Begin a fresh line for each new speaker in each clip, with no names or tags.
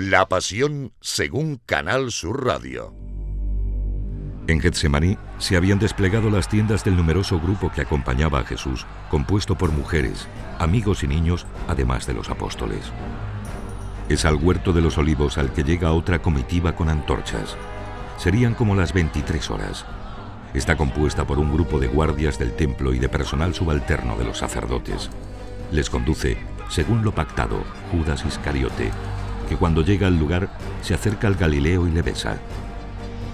La Pasión según Canal Sur Radio.
En Getsemaní se habían desplegado las tiendas del numeroso grupo que acompañaba a Jesús, compuesto por mujeres, amigos y niños, además de los apóstoles. Es al huerto de los olivos al que llega otra comitiva con antorchas. Serían como las 23 horas. Está compuesta por un grupo de guardias del templo y de personal subalterno de los sacerdotes. Les conduce, según lo pactado, Judas Iscariote, que cuando llega al lugar se acerca al Galileo y le besa.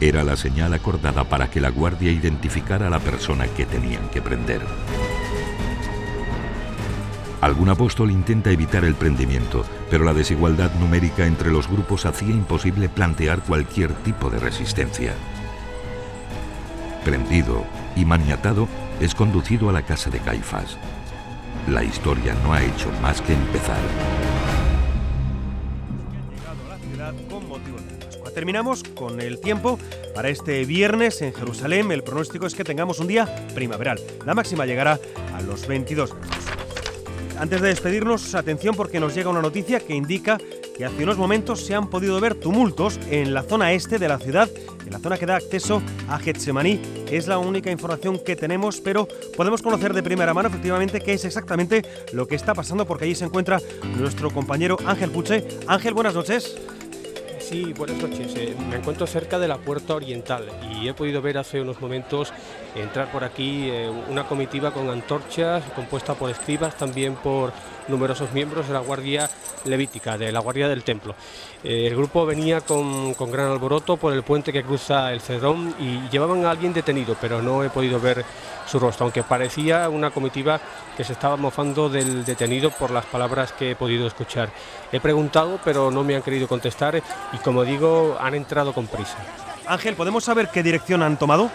Era la señal acordada para que la guardia identificara a la persona que tenían que prender. Algún apóstol intenta evitar el prendimiento, pero la desigualdad numérica entre los grupos hacía imposible plantear cualquier tipo de resistencia. Prendido y maniatado, es conducido a la casa de Caifás. La historia no ha hecho más que empezar.
Terminamos con el tiempo para este viernes en Jerusalén. El pronóstico es que tengamos un día primaveral. La máxima llegará a los 22 grados. Antes de despedirnos, atención porque nos llega una noticia que indica que hace unos momentos se han podido ver tumultos en la zona este de la ciudad, en la zona que da acceso a Getsemaní. Es la única información que tenemos, pero podemos conocer de primera mano efectivamente qué es exactamente lo que está pasando porque allí se encuentra nuestro compañero Ángel Puche. Ángel, buenas noches.
Sí, buenas noches. Eh, me encuentro cerca de la Puerta Oriental y he podido ver hace unos momentos entrar por aquí eh, una comitiva con antorchas compuesta por escribas, también por numerosos miembros de la Guardia Levítica, de la Guardia del Templo. Eh, el grupo venía con, con, gran alboroto por el puente que cruza el Cedrón y llevaban a alguien detenido, pero no he podido ver su rostro, aunque parecía una comitiva que se estaba mofando del detenido por las palabras que he podido escuchar. He preguntado, pero no me han querido contestar y como digo, han entrado con prisa.
Ángel, ¿podemos saber qué dirección han tomado?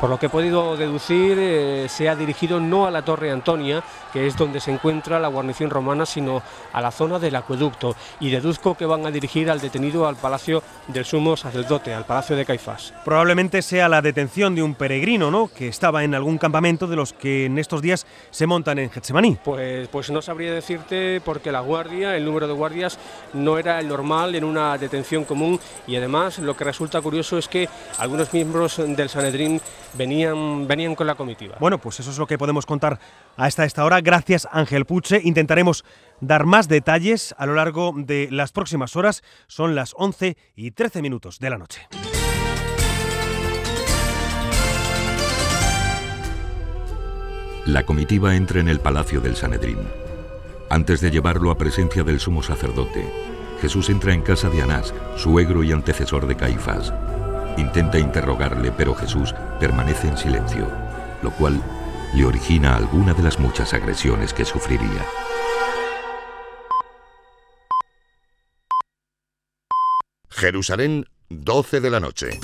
Por lo que he podido deducir, eh, se ha dirigido no a la Torre Antonia, que es donde se encuentra la guarnición romana, sino a la zona del acueducto. Y deduzco que van a dirigir al detenido al palacio del sumo sacerdote, al palacio de Caifás.
Probablemente sea la detención de un peregrino, ¿no? Que estaba en algún campamento de los que en estos días se montan en Getsemaní.
Pues, pues no sabría decirte porque la guardia, el número de guardias, no era el normal en una detención común. Y además, lo que resulta curioso es que algunos miembros del Sanedrín venían, venían con la comitiva.
Bueno, pues eso es lo que podemos contar hasta esta hora. Gracias Ángel Puche. Intentaremos dar más detalles a lo largo de las próximas horas. Son las 11 y 13 minutos de la noche.
La comitiva entra en el palacio del Sanedrín. Antes de llevarlo a presencia del sumo sacerdote, Jesús entra en casa de Anás, suegro y antecesor de Caifás, Intenta interrogarle, pero Jesús permanece en silencio, lo cual le origina alguna de las muchas agresiones que sufriría.
Jerusalén, 12 de la noche.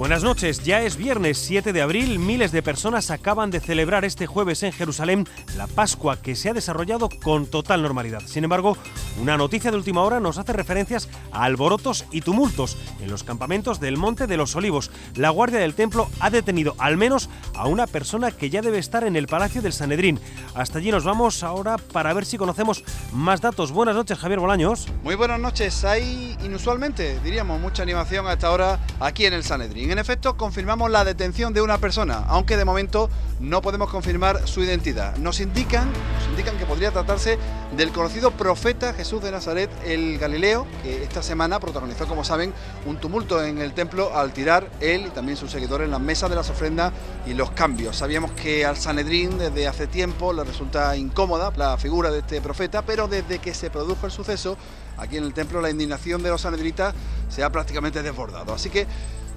Buenas noches, ya es viernes 7 de abril, miles de personas acaban de celebrar este jueves en Jerusalén la Pascua que se ha desarrollado con total normalidad. Sin embargo, una noticia de última hora nos hace referencias a alborotos y tumultos en los campamentos del Monte de los Olivos. La Guardia del Templo ha detenido al menos a una persona que ya debe estar en el Palacio del Sanedrín. Hasta allí nos vamos ahora para ver si conocemos más datos. Buenas noches, Javier Bolaños.
Muy buenas noches. Hay inusualmente, diríamos, mucha animación a esta hora aquí en el Sanedrín. En efecto, confirmamos la detención de una persona, aunque de momento no podemos confirmar su identidad. Nos indican, nos indican que podría tratarse del conocido profeta Jesús de Nazaret, el Galileo, que esta semana protagonizó, como saben, un tumulto en el templo al tirar él y también sus seguidores en la mesa de las ofrendas y los cambios. Sabíamos que al Sanedrín desde hace tiempo le resulta incómoda la figura de este profeta, pero desde que se produjo el suceso, aquí en el templo la indignación de los sanedritas se ha prácticamente desbordado. Así que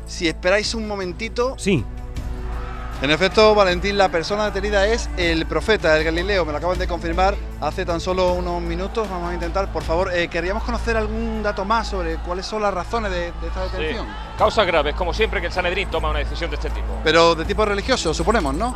si esperáis un momentito.
Sí.
En efecto, Valentín, la persona detenida es el profeta, el Galileo. Me lo acaban de confirmar hace tan solo unos minutos. Vamos a intentar, por favor, eh, querríamos conocer algún dato más sobre cuáles son las razones de, esta detención. Sí.
Causas graves, como siempre que el Sanedrín toma una decisión de este tipo.
Pero de tipo religioso, suponemos, ¿no?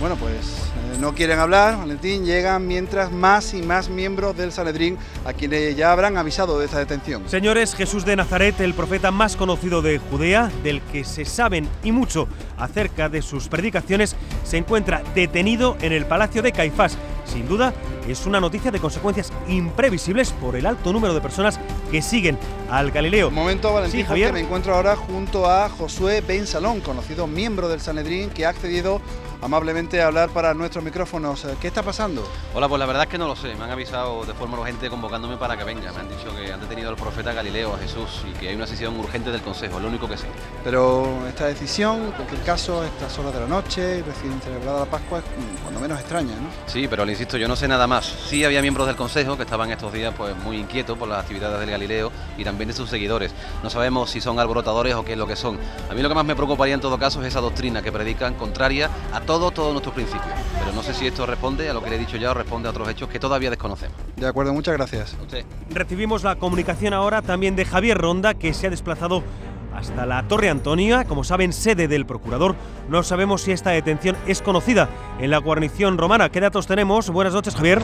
Bueno, pues eh, no quieren hablar, Valentín, llegan mientras más y más miembros del Sanedrín a quienes ya habrán avisado de esta detención.
Señores, Jesús de Nazaret, el profeta más conocido de Judea, del que se saben y mucho acerca de sus predicaciones, se encuentra detenido en el palacio de Caifás. Sin duda, es una noticia de consecuencias imprevisibles por el alto número de personas que siguen al Galileo.
Un momento, Valentín,
Sí, Javier.
me encuentro ahora junto a Josué Ben Salón, conocido miembro del Sanedrín, que ha accedido amablemente a hablar para nuestros micrófonos. ¿Qué está pasando?
Hola, pues la verdad es que no lo sé. Me han avisado de forma urgente convocándome para que venga. Me han dicho que han detenido al profeta Galileo, a Jesús, y que hay una sesión urgente del Consejo, es lo único que sé.
Pero esta decisión, en cualquier caso, a estas horas de la noche y recién celebrada la Pascua, es cuando menos extraña, ¿no?
Sí, pero le insisto, yo no sé nada más. Sí había miembros del Consejo que estaban estos días pues muy inquietos por las actividades del Galileo y también de sus seguidores. No sabemos si son alborotadores o qué es lo que son. A mí lo que más me preocuparía en todo caso es esa doctrina que predican contraria a todo, todos nuestros principios. Pero no sé si esto responde a lo que le he dicho ya o responde a otros hechos que todavía desconocemos.
De acuerdo, muchas gracias.
Usted.
Recibimos la comunicación ahora también de Javier Ronda, que se ha desplazado hasta la Torre Antonia, como saben, sede del procurador. No sabemos si esta detención es conocida en la guarnición romana. ¿Qué datos tenemos? Buenas noches, Javier.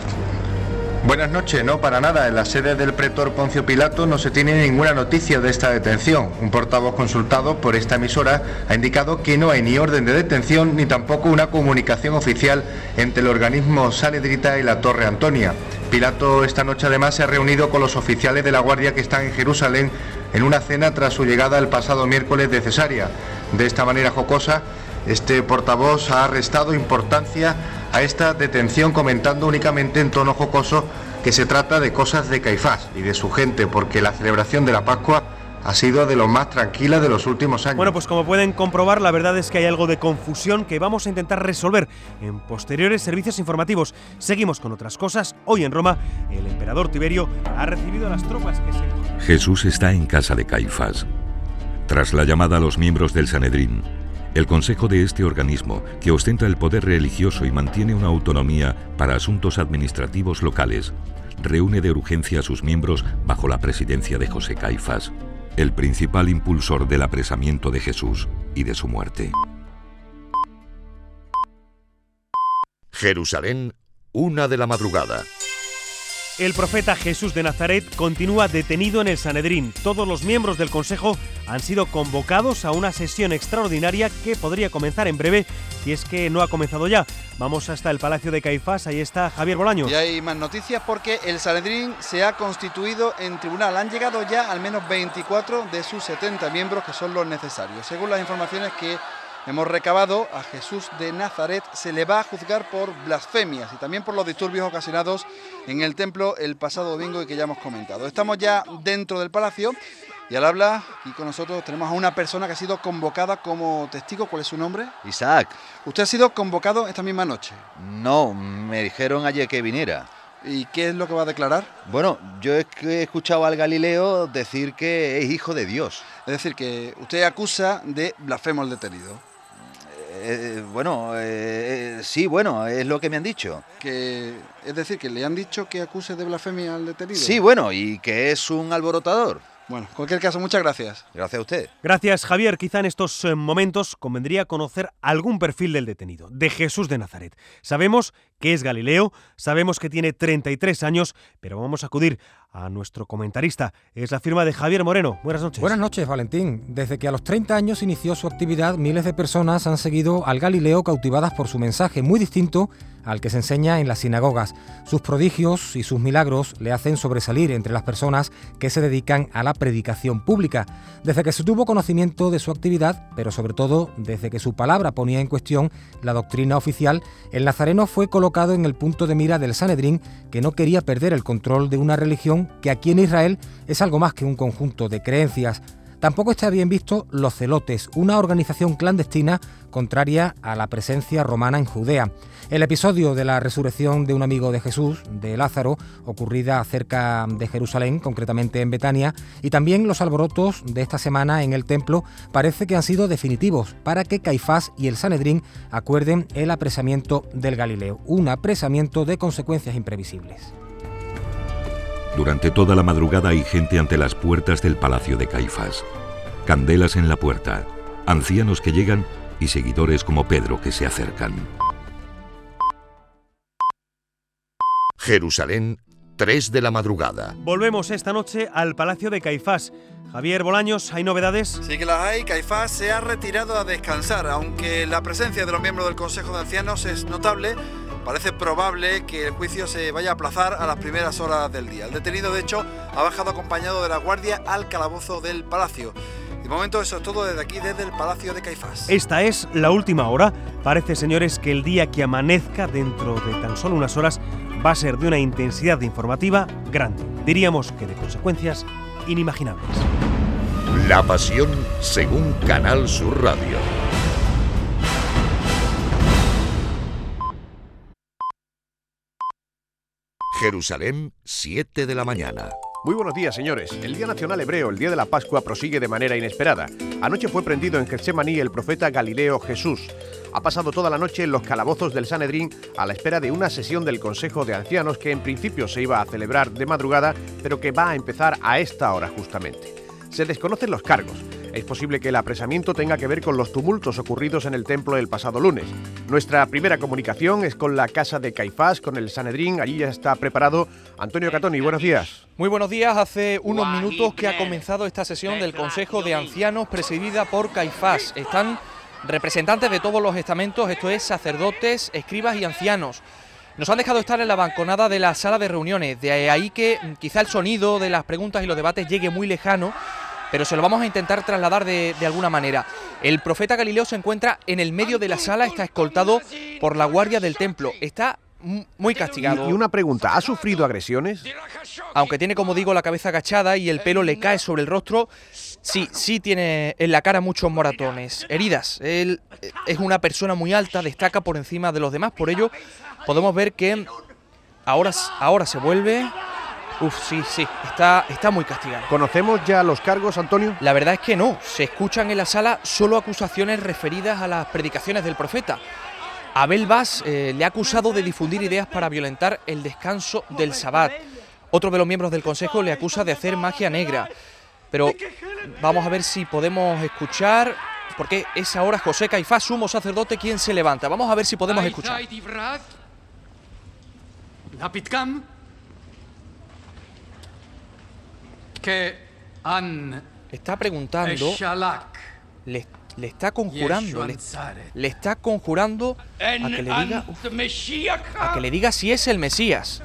Buenas noches, no para nada. En la sede del pretor Poncio Pilato no se tiene ninguna noticia de esta detención. Un portavoz consultado por esta emisora ha indicado que no hay ni orden de detención ni tampoco una comunicación oficial entre el organismo Saledrita y la Torre Antonia. Pilato esta noche además se ha reunido con los oficiales de la Guardia que están en Jerusalén en una cena tras su llegada el pasado miércoles de Cesárea. De esta manera jocosa, este portavoz ha restado importancia a esta detención comentando únicamente en tono jocoso que se trata de cosas de Caifás y de su gente, porque la celebración de la Pascua ha sido de lo más tranquila de los últimos años.
Bueno, pues como pueden comprobar, la verdad es que hay algo de confusión que vamos a intentar resolver en posteriores servicios informativos. Seguimos con otras cosas. Hoy en Roma, el emperador Tiberio ha recibido a las tropas que se...
Jesús está en casa de Caifás. Tras la llamada a los miembros del Sanedrín, el consejo de este organismo, que ostenta el poder religioso y mantiene una autonomía para asuntos administrativos locales, reúne de urgencia a sus miembros bajo la presidencia de José Caifás, el principal impulsor del apresamiento de Jesús y de su muerte.
Jerusalén, una de la madrugada.
El profeta Jesús de Nazaret continúa detenido en el Sanedrín. Todos los miembros del Consejo han sido convocados a una sesión extraordinaria que podría comenzar en breve si es que no ha comenzado ya. Vamos hasta el Palacio de Caifás, ahí está Javier Bolaños.
Y hay más noticias porque el Sanedrín se ha constituido en tribunal. Han llegado ya al menos 24 de sus 70 miembros que son los necesarios. Según las informaciones que hemos recabado, a Jesús de Nazaret se le va a juzgar por blasfemias y también por los disturbios ocasionados en el templo el pasado domingo y que ya hemos comentado. Estamos ya dentro del palacio y al habla y con nosotros tenemos a una persona que ha sido convocada como testigo. ¿Cuál es su nombre?
Isaac,
Usted ha sido convocado esta misma noche.
no, me dijeron ayer que viniera.
¿Y qué es lo que va a declarar?
Bueno, yo he escuchado al Galileo decir que es hijo de Dios.
Es decir, que usted acusa de blasfemo al detenido.
Eh, bueno, eh, eh, sí, bueno, es lo que me han dicho.
Que, es decir, que le han dicho que acuse de blasfemia al detenido.
Sí, bueno, y que es un alborotador.
Bueno, en cualquier caso, muchas gracias.
Gracias a usted.
Gracias, Javier. Quizá en estos eh, momentos convendría conocer algún perfil del detenido, de Jesús de Nazaret. Sabemos que es Galileo, sabemos que tiene 33 años, pero vamos a acudir a nuestro comentarista. Es la firma de Javier Moreno. Buenas noches.
Buenas noches, Valentín. Desde que a los 30 años inició su actividad, miles de personas han seguido al Galileo cautivadas por su mensaje, muy distinto al que se enseña en las sinagogas. Sus prodigios y sus milagros le hacen sobresalir entre las personas que se dedican a la predicación pública. Desde que se tuvo conocimiento de su actividad, pero sobre todo desde que su palabra ponía en cuestión la doctrina oficial, el nazareno fue colocado en el punto de mira del Sanedrín, que no quería perder el control de una religión que aquí en Israel es algo más que un conjunto de creencias. Tampoco está bien visto los celotes, una organización clandestina contraria a la presencia romana en Judea. El episodio de la resurrección de un amigo de Jesús, de Lázaro, ocurrida cerca de Jerusalén, concretamente en Betania, y también los alborotos de esta semana en el templo, parece que han sido definitivos para que Caifás y el Sanedrín acuerden el apresamiento del Galileo, un apresamiento de consecuencias imprevisibles.
Durante toda la madrugada hay gente ante las puertas del palacio de Caifás. Candelas en la puerta, ancianos que llegan y seguidores como Pedro que se acercan.
Jerusalén, 3 de la madrugada.
Volvemos esta noche al Palacio de Caifás. Javier Bolaños, ¿hay novedades?
Sí que las hay. Caifás se ha retirado a descansar, aunque la presencia de los miembros del Consejo de Ancianos es notable. Parece probable que el juicio se vaya a aplazar a las primeras horas del día. El detenido, de hecho, ha bajado acompañado de la guardia al calabozo del palacio. De momento eso es todo desde aquí, desde el Palacio de Caifás.
Esta es la última hora. Parece, señores, que el día que amanezca dentro de tan solo unas horas va a ser de una intensidad informativa grande. Diríamos que de consecuencias inimaginables.
La pasión según Canal Sur Radio. Jerusalén, 7 de la mañana.
Muy buenos días, señores. El Día Nacional Hebreo, el Día de la Pascua, prosigue de manera inesperada. Anoche fue prendido en Getsemaní el profeta Galileo Jesús. Ha pasado toda la noche en los calabozos del Sanedrín a la espera de una sesión del Consejo de Ancianos que en principio se iba a celebrar de madrugada, pero que va a empezar a esta hora justamente. Se desconocen los cargos. Es posible que el apresamiento tenga que ver con los tumultos ocurridos en el templo el pasado lunes. Nuestra primera comunicación es con la casa de Caifás, con el Sanedrín. Allí ya está preparado Antonio Catoni. Buenos días.
Muy buenos días. Hace unos minutos que ha comenzado esta sesión del Consejo de Ancianos presidida por Caifás. Están representantes de todos los estamentos, esto es sacerdotes, escribas y ancianos. Nos han dejado estar en la banconada de la sala de reuniones, de ahí que quizá el sonido de las preguntas y los debates llegue muy lejano pero se lo vamos a intentar trasladar de, alguna manera. El profeta Galileo se encuentra en el medio de la sala, está escoltado por la guardia del templo, está muy castigado.
Y una pregunta, ¿ha sufrido agresiones?
Aunque tiene, como digo, la cabeza agachada y el pelo le cae sobre el rostro, sí, sí tiene en la cara muchos moratones, heridas. Él eh, es una persona muy alta, destaca por encima de los demás, por ello podemos ver que ahora, ahora se vuelve Uf, sí, sí, está, está muy castigado.
¿Conocemos ya los cargos, Antonio?
La verdad es que no. Se escuchan en la sala solo acusaciones referidas a las predicaciones del profeta. Abel Vaz eh, le ha acusado de difundir ideas para violentar el descanso del Sabbat. Otro de los miembros del Consejo le acusa de hacer magia negra. Pero vamos a ver si podemos escuchar, porque es ahora José Caifás, sumo sacerdote, quien se levanta. Vamos a ver si podemos escuchar. Está preguntando, le, le está conjurando, le, le, está conjurando a que le diga, a que le diga si es el Mesías.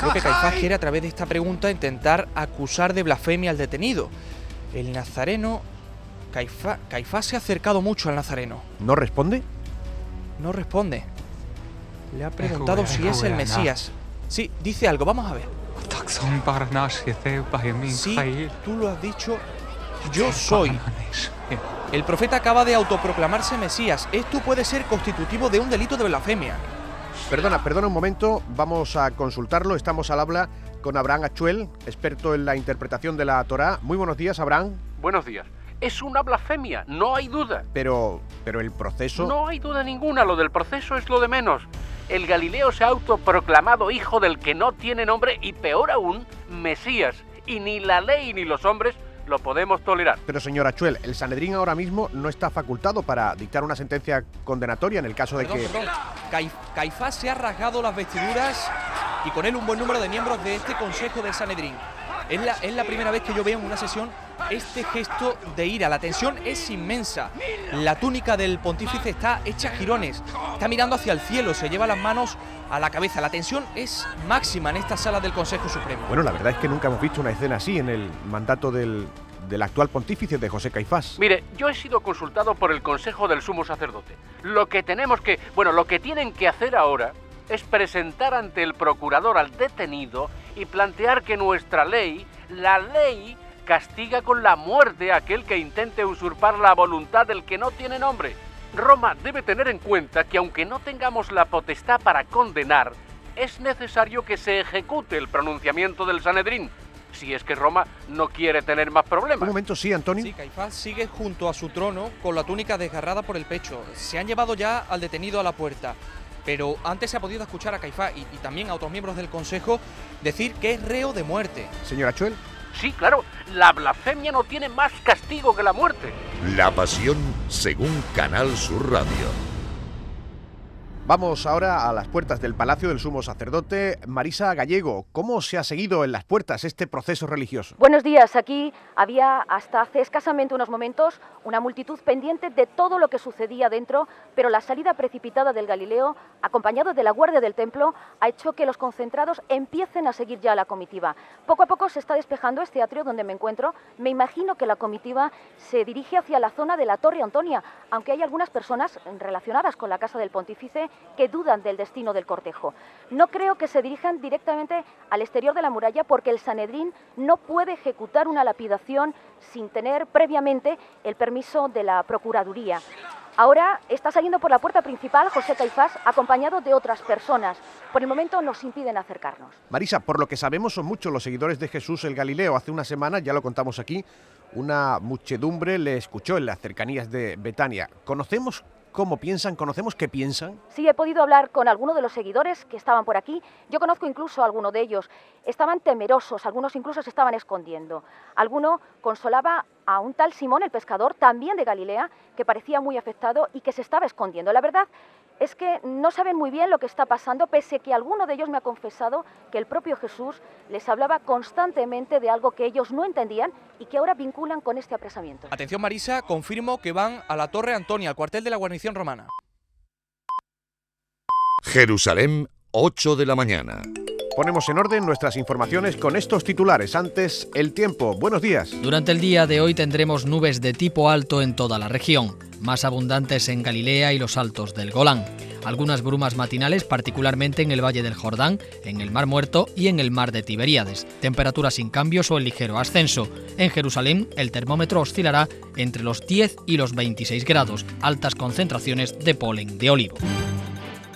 Creo que Caifás quiere a través de esta pregunta intentar acusar de blasfemia al detenido. El nazareno, Caifás, Caifás se ha acercado mucho al nazareno.
¿No responde?
No responde. Le ha preguntado si es el Mesías. Sí, dice algo, vamos a ver. Sí, tú lo has dicho, yo soy. El profeta acaba de autoproclamarse Mesías. Esto puede ser constitutivo de un delito de blasfemia.
Perdona, perdona un momento, vamos a consultarlo. Estamos al habla con Abraham Achuel, experto en la interpretación de la Torá. Muy buenos días, Abraham.
Buenos días. Es una blasfemia, no hay duda.
Pero, pero el proceso...
No hay duda ninguna, lo del proceso es lo de menos el Galileo se ha autoproclamado hijo del que no tiene nombre y peor aún, Mesías. Y ni la ley ni los hombres lo podemos tolerar.
Pero señor Achuel, el Sanedrín ahora mismo no está facultado para dictar una sentencia condenatoria en el caso de que...
Caifás se ha rasgado las vestiduras y con él un buen número de miembros de este Consejo del Sanedrín. Es la, es la primera vez que yo veo en una sesión este gesto de ira. La tensión es inmensa. La túnica del pontífice está hecha girones. Está mirando hacia el cielo, se lleva las manos a la cabeza. La tensión es máxima en esta sala del Consejo Supremo.
Bueno, la verdad es que nunca hemos visto una escena así en el mandato del, del actual pontífice de José Caifás.
Mire, yo he sido consultado por el Consejo del Sumo Sacerdote. Lo que tenemos que, bueno, lo que tienen que hacer ahora es presentar ante el procurador al detenido y plantear que nuestra ley, la ley, castiga con la muerte a aquel que intente usurpar la voluntad del que no tiene nombre. Roma debe tener en cuenta que aunque no tengamos la potestad para condenar, es necesario que se ejecute el pronunciamiento del Sanedrín, si es que Roma no quiere tener más problemas.
Un momento, sí, Antonio.
Sí, Caifás sigue junto a su trono con la túnica desgarrada por el pecho. Se han llevado ya al detenido a la puerta. Pero antes se ha podido escuchar a Caifás y, y también a otros miembros del Consejo decir que es reo de muerte.
Señora Chuel.
Sí, claro, la blasfemia no tiene más castigo que la muerte.
La pasión según Canal Sur Radio.
Vamos ahora a las puertas del Palacio del Sumo Sacerdote. Marisa Gallego, ¿cómo se ha seguido en las puertas este proceso religioso?
Buenos días. Aquí había hasta hace escasamente unos momentos una multitud pendiente de todo lo que sucedía dentro, pero la salida precipitada del Galileo, acompañado de la guardia del templo, ha hecho que los concentrados empiecen a seguir ya la comitiva. Poco a poco se está despejando este atrio donde me encuentro. Me imagino que la comitiva se dirige hacia la zona de la Torre Antonia, aunque hay algunas personas relacionadas con la Casa del Pontífice que dudan del destino del cortejo. No creo que se dirijan directamente al exterior de la muralla porque el Sanedrín no puede ejecutar una lapidación sin tener previamente el permiso de la Procuraduría. Ahora está saliendo por la puerta principal José Caifás acompañado de otras personas. Por el momento nos impiden acercarnos.
Marisa, por lo que sabemos son muchos los seguidores de Jesús el Galileo. Hace una semana, ya lo contamos aquí, una muchedumbre le escuchó en las cercanías de Betania. ¿Conocemos cómo piensan? ¿Conocemos qué piensan?
Sí, he podido hablar con algunos de los seguidores que estaban por aquí. Yo conozco incluso a alguno de ellos. Estaban temerosos, algunos incluso se estaban escondiendo. Alguno consolaba a un tal Simón el pescador, también de Galilea, que parecía muy afectado y que se estaba escondiendo. La verdad es que no saben muy bien lo que está pasando, pese que alguno de ellos me ha confesado que el propio Jesús les hablaba constantemente de algo que ellos no entendían y que ahora vinculan con este apresamiento.
Atención Marisa, confirmo que van a la Torre Antonia, al cuartel de la guarnición romana.
Jerusalén, 8 de la mañana.
Ponemos en orden nuestras informaciones con estos titulares. Antes, el tiempo. Buenos días.
Durante el día de hoy tendremos nubes de tipo alto en toda la región, más abundantes en Galilea y los altos del Golán. Algunas brumas matinales, particularmente en el Valle del Jordán, en el Mar Muerto y en el Mar de Tiberíades. Temperaturas sin cambios o en ligero ascenso. En Jerusalén, el termómetro oscilará entre los 10 y los 26 grados, altas concentraciones de polen de olivo.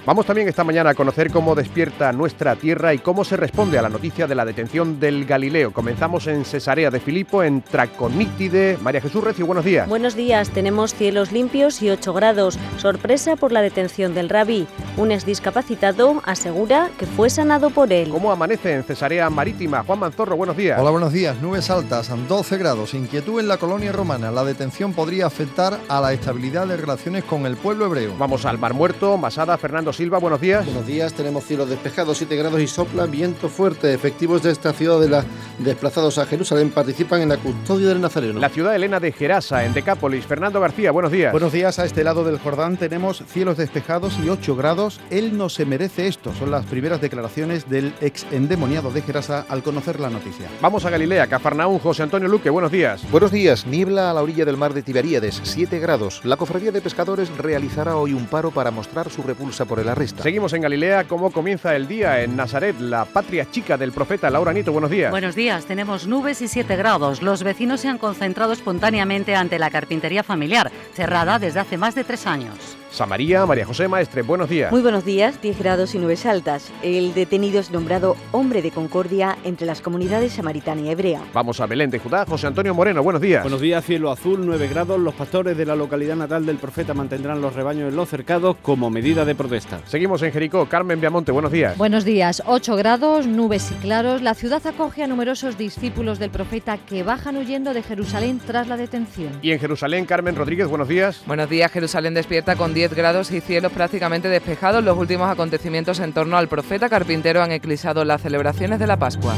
Vamos también esta mañana a conocer cómo despierta nuestra tierra y cómo se responde a la noticia de la detención del Galileo. Comenzamos en Cesarea de Filipo, en Traconítide. María Jesús Recio, buenos días.
Buenos días, tenemos cielos limpios y 8 grados. Sorpresa por la detención del rabí. Un exdiscapacitado asegura que fue sanado por él.
¿Cómo amanece en Cesarea Marítima? Juan Manzorro, buenos días.
Hola, buenos días. Nubes altas, 12 grados. Inquietud en la colonia romana. La detención podría afectar a la estabilidad de relaciones con el pueblo hebreo.
Vamos al Mar Muerto. Masada, Fernando Silva, buenos días.
Buenos días, tenemos cielos despejados, 7 grados y sopla viento fuerte. Efectivos de esta ciudad de la desplazados a Jerusalén participan en la custodia del Nazareno.
La ciudad Elena de Gerasa, en Decápolis. Fernando García, buenos días.
Buenos días, a este lado del Jordán tenemos cielos despejados y 8 grados. Él no se merece esto. Son las primeras declaraciones del ex endemoniado de Gerasa al conocer la noticia.
Vamos a Galilea, Cafarnaún, José Antonio Luque, buenos días.
Buenos días, niebla a la orilla del mar de Tiberíades, 7 grados. La cofradía de pescadores realizará hoy un paro para mostrar su repulsa por
Seguimos en Galilea, ¿cómo comienza el día en Nazaret, la patria chica del profeta Laura Nito? Buenos días.
Buenos días, tenemos nubes y 7 grados. Los vecinos se han concentrado espontáneamente ante la carpintería familiar, cerrada desde hace más de tres años.
Samaría, María José Maestre, buenos días.
Muy buenos días, 10 grados y nubes altas. El detenido es nombrado hombre de concordia entre las comunidades samaritana y hebrea.
Vamos a Belén de Judá, José Antonio Moreno, buenos días.
Buenos días, cielo azul, 9 grados. Los pastores de la localidad natal del profeta mantendrán los rebaños en los cercados como medida de protesta.
Seguimos en Jericó, Carmen Viamonte, buenos días.
Buenos días, 8 grados, nubes y claros. La ciudad acoge a numerosos discípulos del profeta que bajan huyendo de Jerusalén tras la detención.
Y en Jerusalén, Carmen Rodríguez, buenos días.
Buenos días, Jerusalén despierta con 10 grados y cielos prácticamente despejados. Los últimos acontecimientos en torno al profeta carpintero han eclipsado las celebraciones de la Pascua.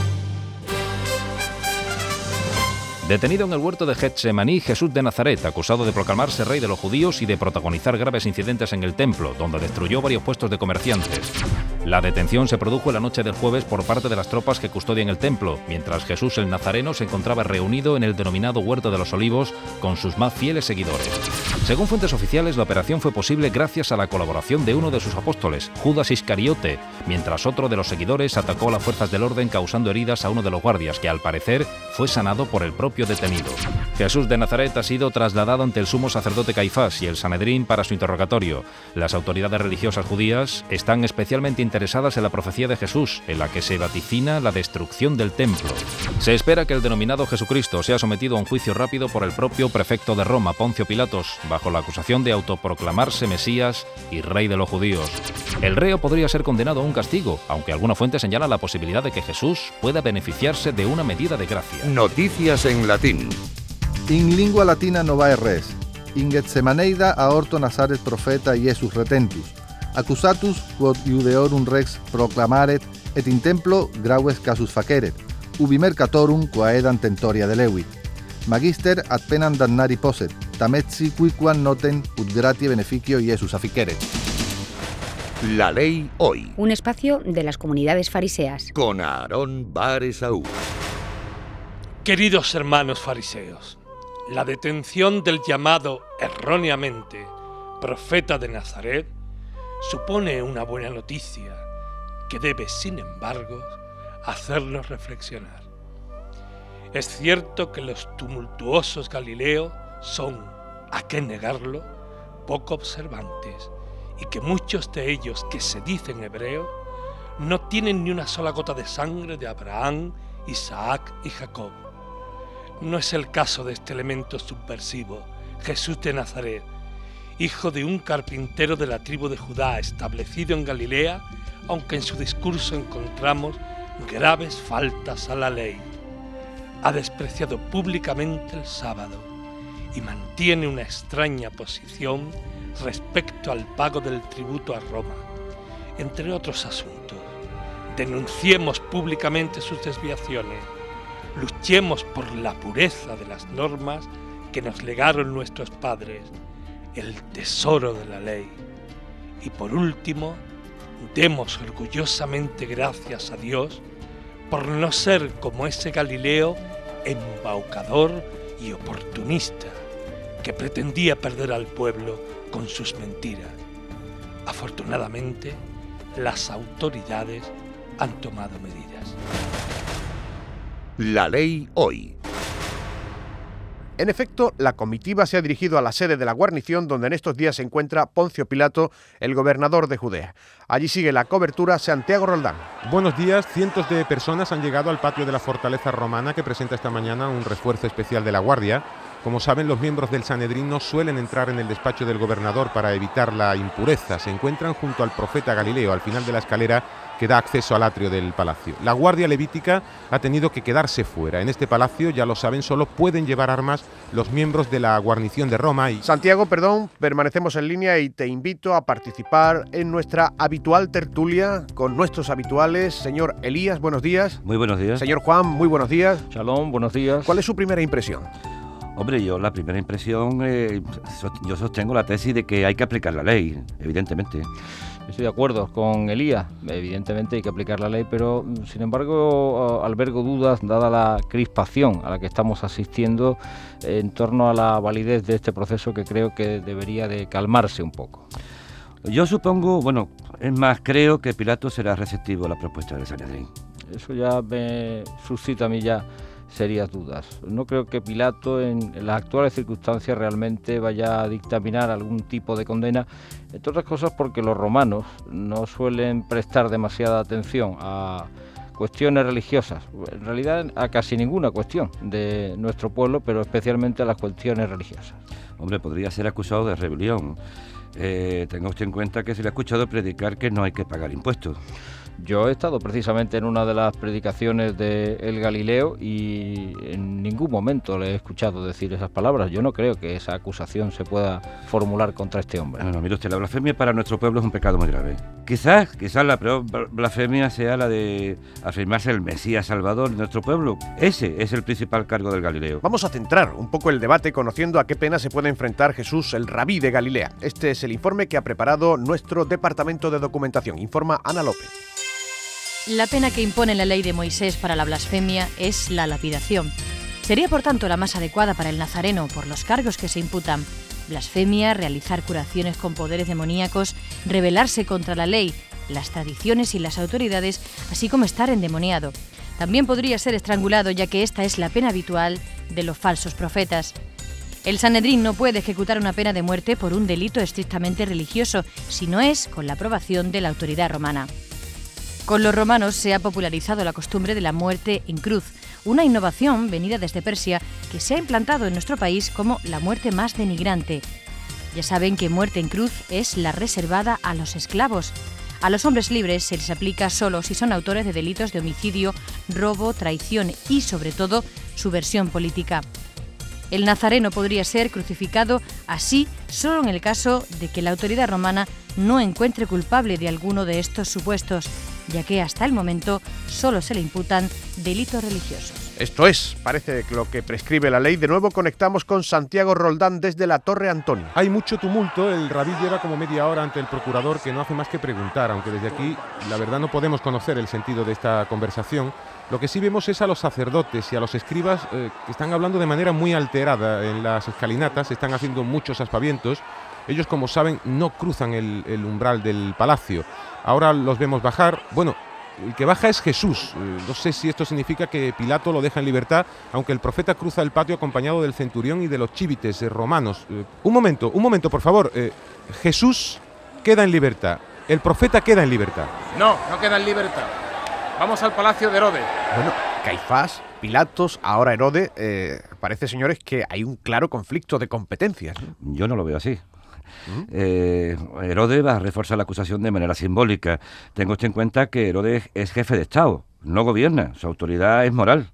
Detenido en el huerto de Getsemaní, Jesús de Nazaret, acusado de proclamarse rey de los judíos y de protagonizar graves incidentes en el templo, donde destruyó varios puestos de comerciantes. La detención se produjo la noche del jueves por parte de las tropas que custodian el templo, mientras Jesús el Nazareno se encontraba reunido en el denominado Huerto de los Olivos con sus más fieles seguidores. Según fuentes oficiales, la operación fue posible gracias a la colaboración de uno de sus apóstoles, Judas Iscariote, mientras otro de los seguidores atacó a las fuerzas del orden causando heridas a uno de los guardias, que al parecer fue sanado por el propio detenido. Jesús de Nazaret ha sido trasladado ante el sumo sacerdote Caifás y el Sanedrín para su interrogatorio. Las autoridades religiosas judías están especialmente interesadas en la profecía de Jesús, en la que se vaticina la destrucción del templo. Se espera que el denominado Jesucristo sea sometido a un juicio rápido por el propio prefecto de Roma, Poncio Pilatos, bajo la acusación de autoproclamarse Mesías y rey de los judíos. El reo podría ser condenado a un castigo, aunque alguna fuente señala la posibilidad de que Jesús pueda beneficiarse de una medida de gracia.
Noticias en latín.
In lingua latina novae res. In Getsemaneida aorto Nazaret profeta Iesus retentus.
Accusatus quod iudeorum rex proclamaret et in templo graues casus faceret, ubi mercatorum quaedam tentoria delevit. Magister ad penam damnari poset, tametsi quiquam noten ut gratie beneficio Iesus aficeret.
La ley hoy.
Un espacio de las comunidades fariseas.
Con Aarón Baresaú.
Queridos hermanos fariseos, la detención del llamado erróneamente profeta de Nazaret supone una buena noticia que debe, sin embargo, hacernos reflexionar. Es cierto que los tumultuosos Galileos son, a qué negarlo, poco observantes y que muchos de ellos que se dicen hebreos no tienen ni una sola gota de sangre de Abraham, Isaac y Jacob. No es el caso de este elemento subversivo, Jesús de Nazaret, hijo de un carpintero de la tribu de Judá establecido en Galilea, aunque en su discurso encontramos graves faltas a la ley. Ha despreciado públicamente el sábado y mantiene una extraña posición respecto al pago del tributo a Roma, entre otros asuntos. Denunciemos públicamente sus desviaciones, luchemos por la pureza de las normas que nos legaron nuestros padres, el tesoro de la ley. Y por último, demos orgullosamente gracias a Dios por no ser como ese Galileo embaucador y oportunista que pretendía perder al pueblo con sus mentiras. Afortunadamente, las autoridades han tomado medidas.
La ley hoy.
En efecto, la comitiva se ha dirigido a la sede de la guarnición donde en estos días se encuentra Poncio Pilato, el gobernador de Judea. Allí sigue la cobertura Santiago Roldán.
Buenos días, cientos de personas han llegado al patio de la fortaleza romana que presenta esta mañana un refuerzo especial de la Guardia. Como saben, los miembros del Sanedrín no suelen entrar en el despacho del gobernador para evitar la impureza. Se encuentran junto al profeta Galileo al final de la escalera que da acceso al atrio del palacio. La Guardia Levítica ha tenido que quedarse fuera. En este palacio, ya lo saben, solo pueden llevar armas los miembros de la guarnición de Roma. Y...
Santiago, perdón, permanecemos en línea y te invito a participar en nuestra habitual tertulia con nuestros habituales. Señor Elías, buenos días.
Muy buenos días.
Señor Juan, muy buenos días.
Shalom, buenos días.
¿Cuál es su primera impresión?
Hombre, yo la primera impresión, eh, yo sostengo la tesis de que hay que aplicar la ley, evidentemente.
Estoy de acuerdo con Elías, evidentemente hay que aplicar la ley, pero sin embargo albergo dudas dada la crispación a la que estamos asistiendo en torno a la validez de este proceso que creo que debería de calmarse un poco.
Yo supongo, bueno, es más, creo que Pilato será receptivo a la propuesta de Sanedrín.
Eso ya me suscita a mí ya serias dudas. No creo que Pilato en, las actuales circunstancias realmente vaya a dictaminar algún tipo de condena, entre otras cosas porque los romanos no suelen prestar demasiada atención a cuestiones religiosas, en realidad a casi ninguna cuestión de nuestro pueblo, pero especialmente a las cuestiones religiosas.
Hombre, podría ser acusado de rebelión. Eh, tenga usted en cuenta que se le ha escuchado predicar que no hay que pagar impuestos.
Yo he estado precisamente en una de las predicaciones de El Galileo y en ningún momento le he escuchado decir esas palabras. Yo no creo que esa acusación se pueda formular contra este hombre.
No, no, mire usted, la blasfemia para nuestro pueblo es un pecado muy grave. Quizás, quizás la peor blasfemia sea la de afirmarse el Mesías Salvador de nuestro pueblo. Ese es el principal cargo del Galileo.
Vamos a centrar un poco el debate conociendo a qué pena se puede enfrentar Jesús, el rabí de Galilea. Este es el informe que ha preparado nuestro departamento de documentación. Informa Ana López.
La pena que impone la ley de Moisés para la blasfemia es la lapidación. Sería por tanto la más adecuada para el nazareno por los cargos que se imputan. Blasfemia, realizar curaciones con poderes demoníacos, rebelarse contra la ley, las tradiciones y las autoridades, así como estar endemoniado. También podría ser estrangulado ya que esta es la pena habitual de los falsos profetas. El Sanedrín no puede ejecutar una pena de muerte por un delito estrictamente religioso, si no es con la aprobación de la autoridad romana. Con los romanos se ha popularizado la costumbre de la muerte en cruz, una innovación venida desde Persia que se ha implantado en nuestro país como la muerte más denigrante. Ya saben que muerte en cruz es la reservada a los esclavos. A los hombres libres se les aplica solo si son autores de delitos de homicidio, robo, traición y, sobre todo, subversión política. El nazareno podría ser crucificado así solo en el caso de que la autoridad romana no encuentre culpable de alguno de estos supuestos, ya que hasta el momento solo se le imputan delitos religiosos.
Esto es, parece lo que prescribe la ley. De nuevo conectamos con Santiago Roldán desde la Torre Antonio.
Hay mucho tumulto, el rabí lleva como media hora ante el procurador que no hace más que preguntar, aunque desde aquí la verdad no podemos conocer el sentido de esta conversación. Lo que sí vemos es a los sacerdotes y a los escribas eh, que están hablando de manera muy alterada en las escalinatas, están haciendo muchos aspavientos. Ellos, como saben, no cruzan el, el umbral del palacio. Ahora los vemos bajar. Bueno, el que baja es Jesús. Eh, no sé si esto significa que Pilato lo deja en libertad, aunque el profeta cruza el patio acompañado del centurión y de los chívites eh, romanos. Eh, un momento, un momento, por favor. Jesús queda en libertad. El profeta queda en libertad.
No, no queda en libertad. Vamos al palacio de Herodes.
Bueno, Caifás, Pilatos, ahora Herodes. parece, señores, que hay un claro conflicto de competencias.
Yo no lo veo así. Eh, Herodes va a reforzar la acusación de manera simbólica. Tengo usted en cuenta que Herodes es jefe de Estado, no gobierna, su autoridad es moral.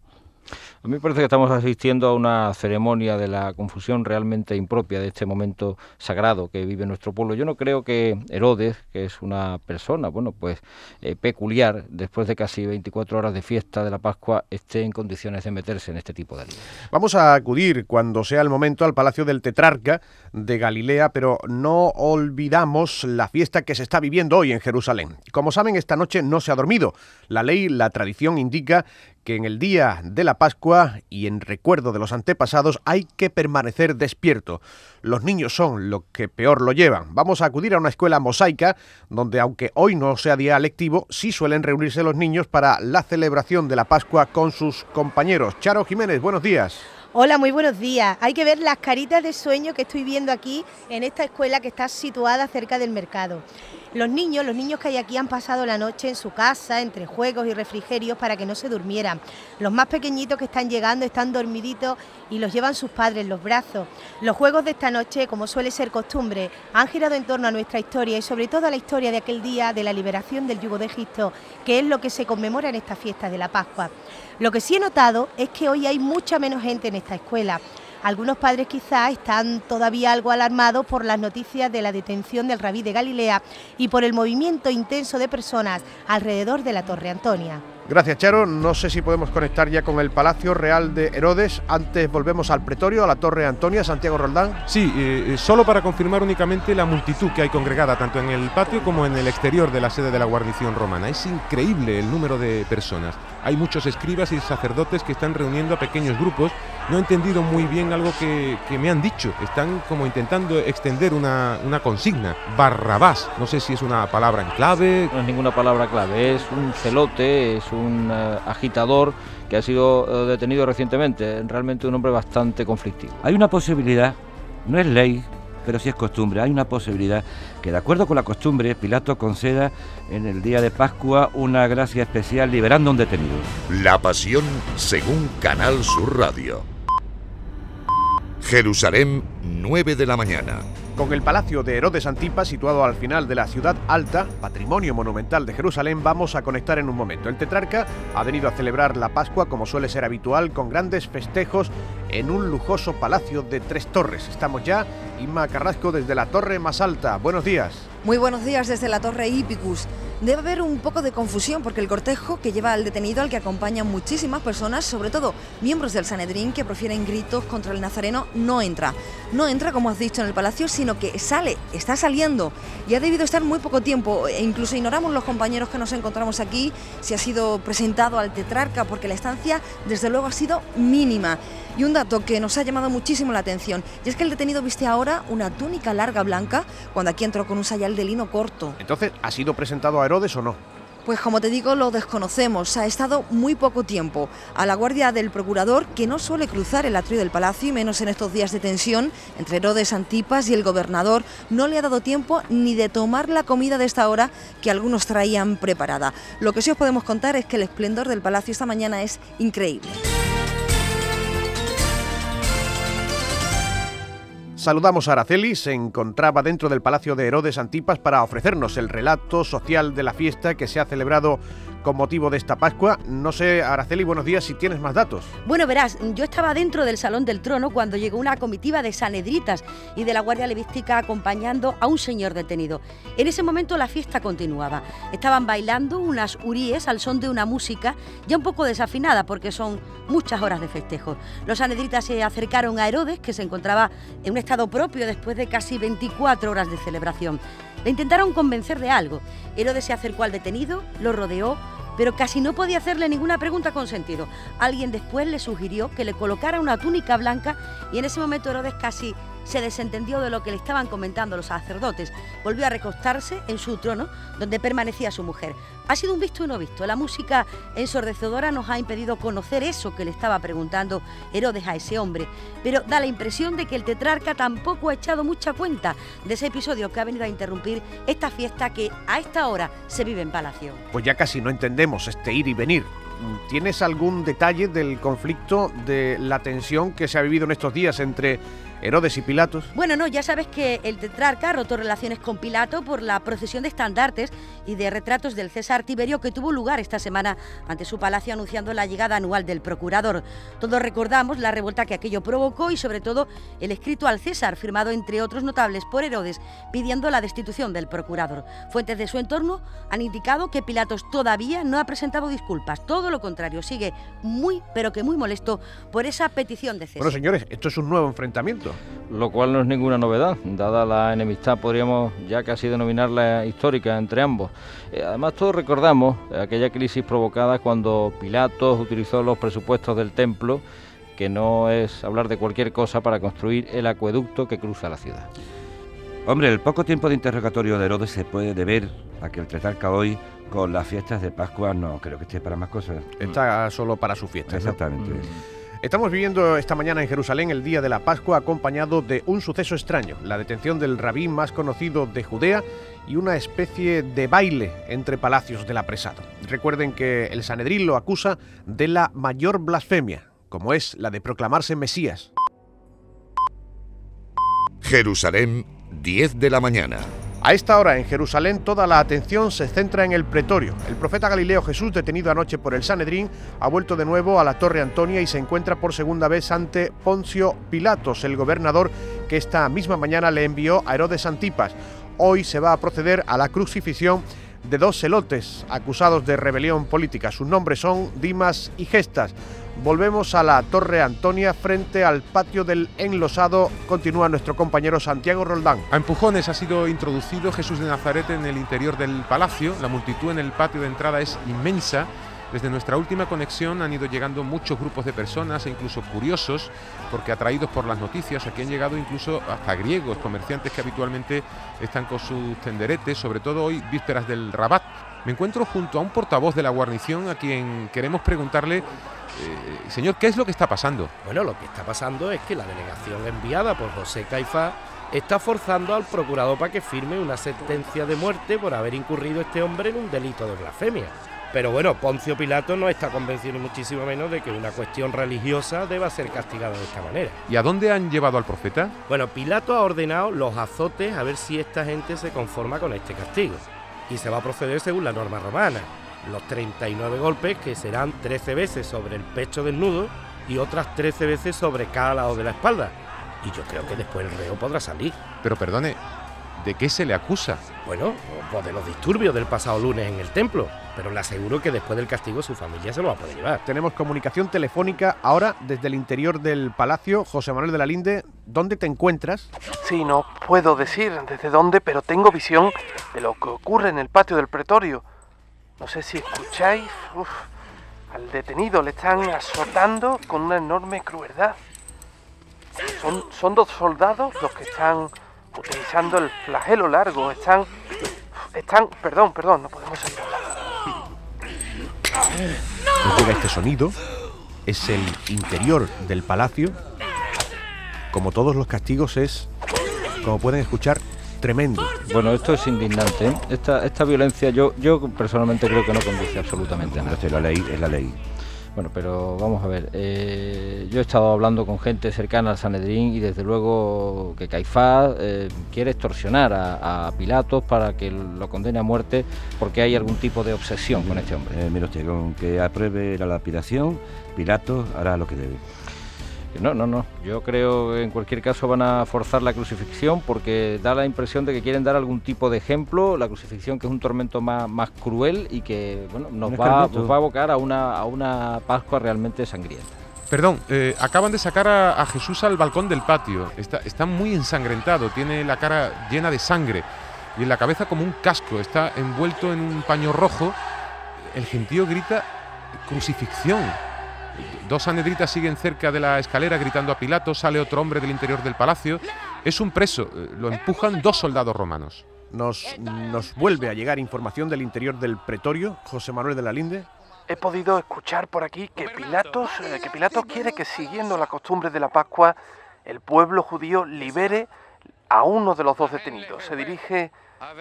A mí me parece que estamos asistiendo a una ceremonia de la confusión realmente impropia de este momento sagrado que vive nuestro pueblo. Yo no creo que Herodes, que es una persona, bueno, pues eh, peculiar, después de casi 24 horas de fiesta de la Pascua, esté en condiciones de meterse en este tipo de líos.
Vamos a acudir cuando sea el momento al Palacio del Tetrarca de Galilea, pero no olvidamos la fiesta que se está viviendo hoy en Jerusalén. Como saben, esta noche no se ha dormido. La ley, la tradición indica que en el día de la Pascua y en recuerdo de los antepasados hay que permanecer despierto. Los niños son lo que peor lo llevan. Vamos a acudir a una escuela mosaica donde aunque hoy no sea día lectivo, sí suelen reunirse los niños para la celebración de la Pascua con sus compañeros. Charo Jiménez, buenos días.
Hola, muy buenos días. Hay que ver las caritas de sueño que estoy viendo aquí en esta escuela que está situada cerca del mercado. Los niños, los niños que hay aquí han pasado la noche en su casa, entre juegos y refrigerios, para que no se durmieran. Los más pequeñitos que están llegando están dormiditos y los llevan sus padres en los brazos. Los juegos de esta noche, como suele ser costumbre, han girado en torno a nuestra historia y sobre todo a la historia de aquel día de la liberación del yugo de Egipto, que es lo que se conmemora en esta fiesta de la Pascua. Lo que sí he notado es que hoy hay mucha menos gente en esta escuela. Algunos padres quizás están todavía algo alarmados por las noticias de la detención del rabí de Galilea y por el movimiento intenso de personas alrededor de la Torre Antonia.
Gracias, Charo. No sé si podemos conectar ya con el Palacio Real de Herodes. Antes volvemos al pretorio, a la Torre Antonia, Santiago Roldán.
Sí, eh, eh, solo para confirmar únicamente la multitud que hay congregada tanto en el patio como en el exterior de la sede de la guarnición romana. Es increíble el número de personas. Hay muchos escribas y sacerdotes que están reuniendo a pequeños grupos. No he entendido muy bien algo que, me han dicho. Están como intentando extender una, una consigna. Barrabás. No sé si es una palabra en clave.
No es ninguna palabra clave. Es un celote, es un un eh, agitador que ha sido eh, detenido recientemente, realmente un hombre bastante conflictivo.
Hay una posibilidad, no es ley, pero sí es costumbre, hay una posibilidad que de acuerdo con la costumbre Pilato conceda en el día de Pascua una gracia especial liberando a un detenido.
La pasión según Canal Sur Radio. Jerusalén, 9 de la mañana.
Con el Palacio de Herodes Antipas, situado al final de la ciudad alta, patrimonio monumental de Jerusalén, vamos a conectar en un momento. El tetrarca ha venido a celebrar la Pascua, como suele ser habitual, con grandes festejos en un lujoso palacio de tres torres. Estamos ya, Inma Carrasco, desde la torre más alta. Buenos días.
Muy buenos días desde la torre Hipicus. Debe haber un poco de confusión porque el cortejo que lleva al detenido al que acompañan muchísimas personas, sobre todo miembros del Sanedrín que prefieren gritos contra el nazareno, no entra. No entra, como has dicho, en el palacio, sino que sale, está saliendo y ha debido estar muy poco tiempo. E incluso ignoramos los compañeros que nos encontramos aquí si ha sido presentado al tetrarca porque la estancia desde luego ha sido mínima. Y un dato que nos ha llamado muchísimo la atención, y es que el detenido viste ahora una túnica larga blanca cuando aquí entró con un sayal de lino corto.
Entonces, ¿ha sido presentado a Herodes o no?
Pues como te digo, lo desconocemos. Ha estado muy poco tiempo a la guardia del procurador, que no suele cruzar el atrio del palacio, y menos en estos días de tensión entre Herodes Antipas y el gobernador. No le ha dado tiempo ni de tomar la comida de esta hora que algunos traían preparada. Lo que sí os podemos contar es que el esplendor del palacio esta mañana es increíble.
Saludamos a Araceli, se encontraba dentro del Palacio de Herodes Antipas para ofrecernos el relato social de la fiesta que se ha celebrado con motivo de esta Pascua. No sé, Araceli, buenos días, si tienes más datos.
Bueno, verás, yo estaba dentro del Salón del Trono cuando llegó una comitiva de sanedritas y de la Guardia Levística acompañando a un señor detenido. En ese momento la fiesta continuaba. Estaban bailando unas uríes al son de una música ya un poco desafinada porque son muchas horas de festejo. Los sanedritas se acercaron a Herodes, que se encontraba en un estado propio después de casi 24 horas de celebración. Le intentaron convencer de algo. Herodes se acercó al detenido, lo rodeó, pero casi no podía hacerle ninguna pregunta con sentido. Alguien después le sugirió que le colocara una túnica blanca y en ese momento Herodes casi se desentendió de lo que le estaban comentando los sacerdotes. Volvió a recostarse en su trono, donde permanecía su mujer. Ha sido un visto y no visto. La música ensordecedora nos ha impedido conocer eso que le estaba preguntando Herodes a ese hombre, pero da la impresión de que el tetrarca tampoco ha echado mucha cuenta de ese episodio que ha venido a interrumpir esta fiesta que a esta hora se vive en Palacio.
Pues ya casi no entendemos este ir y venir. ¿Tienes algún detalle del conflicto, de la tensión que se ha vivido en estos días entre Herodes y Pilatos.
Bueno, no, ya sabes que el tetrarca rotó relaciones con Pilato por la procesión de estandartes y de retratos del César Tiberio que tuvo lugar esta semana ante su palacio anunciando la llegada anual del procurador. Todos recordamos la revuelta que aquello provocó y sobre todo el escrito al César firmado entre otros notables por Herodes pidiendo la destitución del procurador. Fuentes de su entorno han indicado que Pilatos todavía no ha presentado disculpas, todo lo contrario, sigue muy pero que muy molesto por esa petición de César.
Bueno, señores, esto es un nuevo enfrentamiento
lo cual no es ninguna novedad, dada la enemistad, podríamos ya casi denominarla histórica entre ambos. Eh, además, todos recordamos aquella crisis provocada cuando Pilatos utilizó los presupuestos del templo, que no es hablar de cualquier cosa para construir el acueducto que cruza la ciudad.
Hombre, el poco tiempo de interrogatorio de Herodes se puede deber a que el tretarca hoy con las fiestas de Pascua no creo que esté para más cosas.
Está solo para su fiesta.
Exactamente.
Mm. Estamos viviendo esta mañana en Jerusalén el día de la Pascua acompañado de un suceso extraño, la detención del rabí más conocido de Judea y una especie de baile entre palacios del apresado. Recuerden que el Sanedrín lo acusa de la mayor blasfemia, como es la de proclamarse Mesías.
Jerusalén, 10 de la mañana.
A esta hora en Jerusalén toda la atención se centra en el pretorio. El profeta Galileo Jesús, detenido anoche por el Sanedrín, ha vuelto de nuevo a la Torre Antonia y se encuentra por segunda vez ante Poncio Pilatos, el gobernador que esta misma mañana le envió a Herodes Antipas. Hoy se va a proceder a la crucifixión de dos celotes acusados de rebelión política. Sus nombres son Dimas y Gestas. Volvemos a la Torre Antonia frente al patio del enlosado. Continúa nuestro compañero Santiago Roldán.
A empujones ha sido introducido Jesús de Nazaret en el interior del palacio. La multitud en el patio de entrada es inmensa. Desde nuestra última conexión han ido llegando muchos grupos de personas e incluso curiosos, porque atraídos por las noticias, aquí han llegado incluso hasta griegos, comerciantes que habitualmente están con sus tenderetes, sobre todo hoy vísperas del Rabat. Me encuentro junto a un portavoz de la guarnición a quien queremos preguntarle eh, señor, ¿qué es lo que está pasando?
Bueno, lo que está pasando es que la delegación enviada por José Caifás está forzando al procurador para que firme una sentencia de muerte por haber incurrido este hombre en un delito de blasfemia. Pero bueno, Poncio Pilato no está convencido ni muchísimo menos de que una cuestión religiosa deba ser castigada de esta manera.
¿Y a dónde han llevado al profeta?
Bueno, Pilato ha ordenado los azotes a ver si esta gente se conforma con este castigo. Y se va a proceder según la norma romana los 39 golpes que serán 13 veces sobre el pecho desnudo y otras 13 veces sobre cada lado de la espalda. Y yo creo que después el reo podrá salir.
Pero perdone, ¿de qué se le acusa?
Bueno, pues de los disturbios del pasado lunes en el templo. Pero le aseguro que después del castigo su familia se lo va a poder llevar.
Tenemos comunicación telefónica ahora desde el interior del palacio. José Manuel de la Linde, ¿dónde te encuentras?
Sí, no puedo decir desde dónde, pero tengo visión de lo que ocurre en el patio del pretorio. No sé si escucháis, al detenido le están azotando con una enorme crueldad. Son, son dos soldados los que están utilizando el flagelo largo, están... Están... Perdón, perdón, no podemos salir
llega este sonido, es el interior del palacio. Como todos los castigos es, como pueden escuchar, tremendo.
Bueno, esto es indignante. ¿eh? Esta, esta violencia yo, yo personalmente creo que no conduce absolutamente a nada.
la ley es la ley.
Bueno, pero vamos a ver. Eh, yo he estado hablando con gente cercana al Sanedrín y desde luego que Caifás eh, quiere extorsionar a, Pilatos para que lo condene a muerte porque hay algún tipo de obsesión con este hombre.
Eh, mira usted, con que apruebe la lapidación, Pilatos hará lo que debe.
No, no, no. Yo creo que en cualquier caso van a forzar la crucifixión porque da la impresión de que quieren dar algún tipo de ejemplo, la crucifixión que es un tormento más, más cruel y que bueno, nos, va, va, a abocar a una, a una Pascua realmente sangrienta.
Perdón, eh, acaban de sacar a, Jesús al balcón del patio. Está, está muy ensangrentado, tiene la cara llena de sangre y en la cabeza como un casco. Está envuelto en un paño rojo. El gentío grita crucifixión. Dos anedritas siguen cerca de la escalera gritando a Pilato, sale otro hombre del interior del palacio. Es un preso, eh, lo empujan dos soldados romanos.
Nos, nos vuelve a llegar información del interior del pretorio, José Manuel de la Linde.
He podido escuchar por aquí que Pilatos, eh, que Pilatos quiere que siguiendo la costumbre de la Pascua, el pueblo judío libere a uno de los dos detenidos. Se dirige,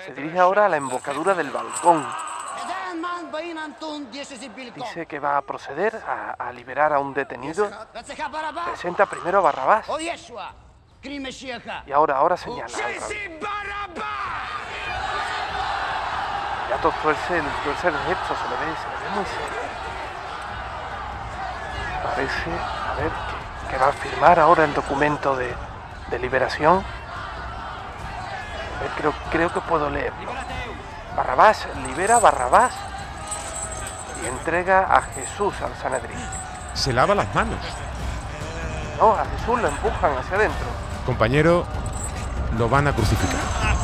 se dirige ahora a la embocadura del balcón. Dice que va a proceder a, liberar a un detenido. Presenta primero a Barrabás. Y ahora, ahora señala. Ya tuerce el, tuerce el gesto, se le ve, se le ve muy serio. Parece, a ver, que, va a firmar ahora el documento de, de liberación. creo, creo que puedo leerlo. Barrabás, libera a Barrabás y entrega a Jesús al Sanedrín.
Se lava las manos.
No, a Jesús lo empujan hacia adentro.
Compañero, lo van a crucificar.